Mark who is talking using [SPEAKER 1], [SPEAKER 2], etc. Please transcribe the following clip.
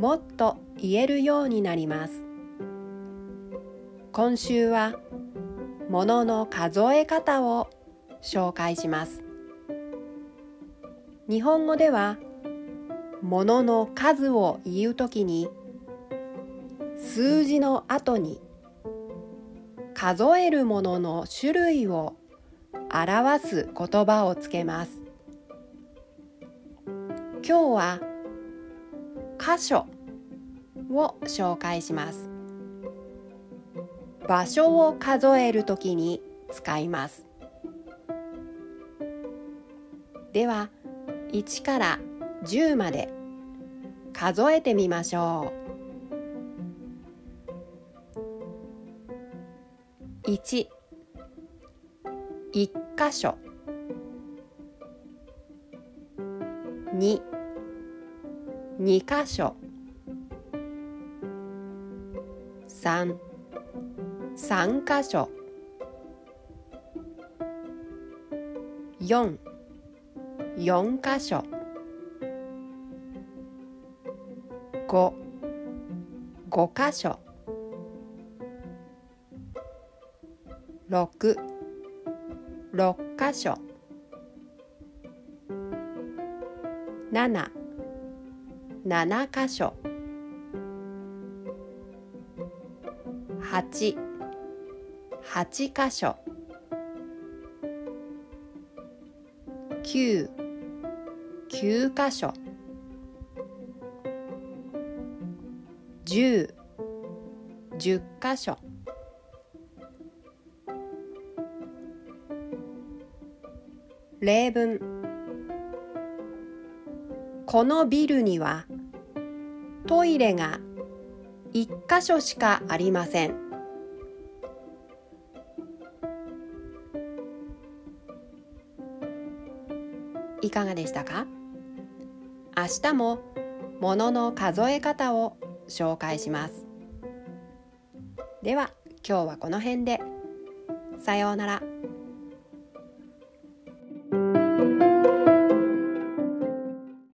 [SPEAKER 1] もっと言えるようになります。今週はものの数え方を紹介します。日本語ではものの数を言うときに数字の後に数えるものの種類を表す言葉をつけます。今日は箇所を紹介します。場所を数えるときに使います。では1から10まで数えてみましょう。1 1箇所。2 2箇所。3 3箇所。4 4箇所。5 5箇所。6 6箇所。7 7箇所。8 8箇所。9 9箇所。10 10箇所。例文。このビルにはトイレが1箇所しかありません。いかがでしたか？明日もものの数え方を紹介します。では今日はこの辺で。さようなら。